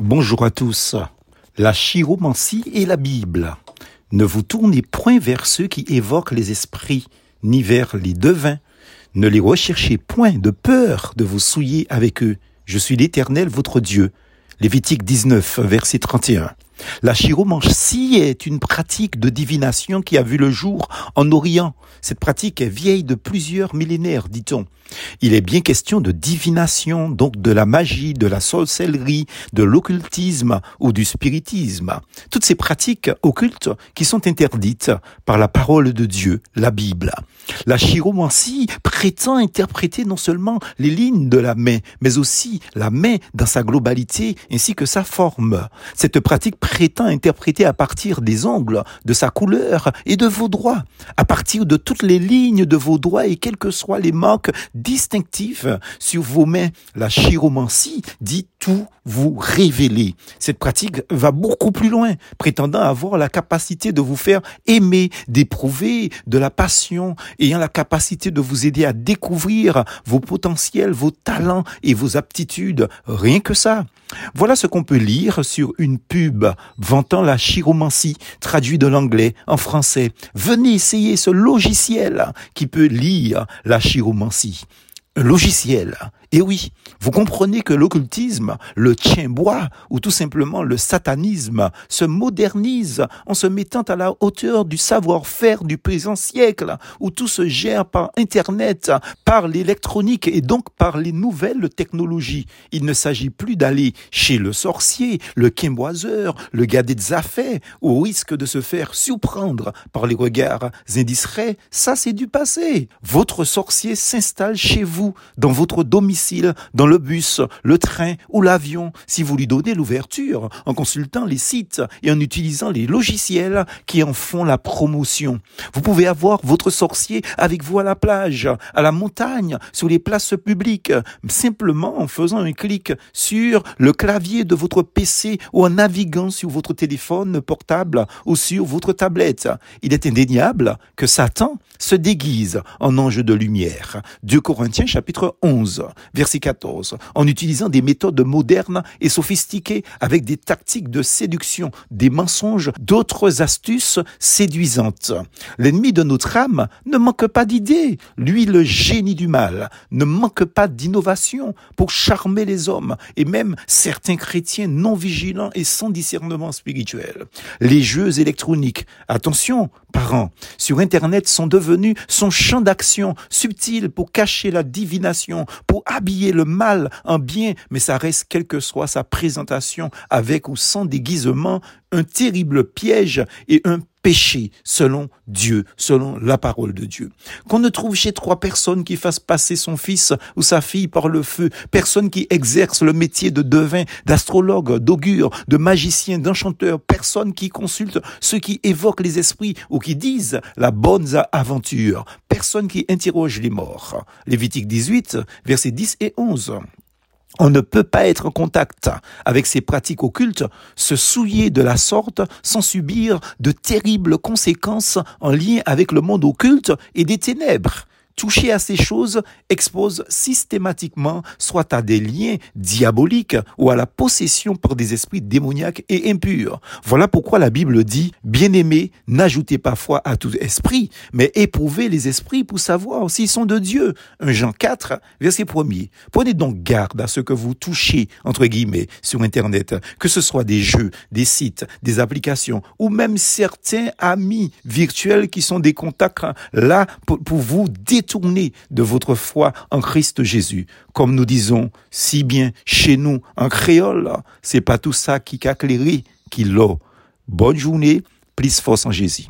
Bonjour à tous. La chiromancie et la Bible. Ne vous tournez point vers ceux qui évoquent les esprits, ni vers les devins. Ne les recherchez point de peur de vous souiller avec eux. Je suis l'Éternel votre Dieu. Lévitique 19, verset 31. La chiromancie est une pratique de divination qui a vu le jour en Orient. Cette pratique est vieille de plusieurs millénaires, dit-on. Il est bien question de divination, donc de la magie, de la sorcellerie, de l'occultisme ou du spiritisme. Toutes ces pratiques occultes qui sont interdites par la parole de Dieu, la Bible. La chiromancie prétend interpréter non seulement les lignes de la main, mais aussi la main dans sa globalité ainsi que sa forme. Cette pratique prétend interpréter à partir des ongles, de sa couleur et de vos droits, à partir de toutes les lignes de vos doigts et quels que soient les marques distinctives sur vos mains. La chiromancie dit tout vous révéler. Cette pratique va beaucoup plus loin, prétendant avoir la capacité de vous faire aimer, d'éprouver de la passion, ayant la capacité de vous aider à découvrir vos potentiels, vos talents et vos aptitudes. Rien que ça. Voilà ce qu'on peut lire sur une pub vantant la chiromancie, traduit de l'anglais en français. Venez essayer ce logiciel qui peut lire la chiromancie. Un logiciel et oui, vous comprenez que l'occultisme, le tien-bois ou tout simplement le satanisme se modernise en se mettant à la hauteur du savoir-faire du présent siècle où tout se gère par Internet, par l'électronique et donc par les nouvelles technologies. Il ne s'agit plus d'aller chez le sorcier, le quimboiseur, le gars des affaires au risque de se faire surprendre par les regards indiscrets. Ça, c'est du passé. Votre sorcier s'installe chez vous, dans votre domicile dans le bus, le train ou l'avion, si vous lui donnez l'ouverture en consultant les sites et en utilisant les logiciels qui en font la promotion. Vous pouvez avoir votre sorcier avec vous à la plage, à la montagne, sur les places publiques, simplement en faisant un clic sur le clavier de votre PC ou en naviguant sur votre téléphone portable ou sur votre tablette. Il est indéniable que Satan se déguise en ange de lumière. 2 Corinthiens chapitre 11 verset 14, en utilisant des méthodes modernes et sophistiquées avec des tactiques de séduction, des mensonges, d'autres astuces séduisantes. L'ennemi de notre âme ne manque pas d'idées. Lui, le génie du mal, ne manque pas d'innovation pour charmer les hommes et même certains chrétiens non vigilants et sans discernement spirituel. Les jeux électroniques, attention, parents, sur Internet sont devenus son champ d'action subtil pour cacher la divination, pour habiller le mal en bien, mais ça reste, quelle que soit sa présentation, avec ou sans déguisement, un terrible piège et un péché selon Dieu, selon la parole de Dieu. Qu'on ne trouve chez trois personnes qui fassent passer son fils ou sa fille par le feu, personne qui exerce le métier de devin, d'astrologue, d'augure, de magicien, d'enchanteur, personne qui consulte ceux qui évoquent les esprits ou qui disent la bonne aventure, personne qui interroge les morts. Lévitique 18, versets 10 et 11. On ne peut pas être en contact avec ces pratiques occultes, se souiller de la sorte sans subir de terribles conséquences en lien avec le monde occulte et des ténèbres. Toucher à ces choses expose systématiquement soit à des liens diaboliques ou à la possession par des esprits démoniaques et impurs. Voilà pourquoi la Bible dit, bien-aimés, n'ajoutez pas foi à tout esprit, mais éprouvez les esprits pour savoir s'ils sont de Dieu. 1 Jean 4, verset 1 Prenez donc garde à ce que vous touchez, entre guillemets, sur Internet, que ce soit des jeux, des sites, des applications, ou même certains amis virtuels qui sont des contacts là pour, vous détruire tournez de votre foi en Christ Jésus. Comme nous disons si bien chez nous en créole, c'est pas tout ça qui a qui l'a. Bonne journée, plus force en Jésus.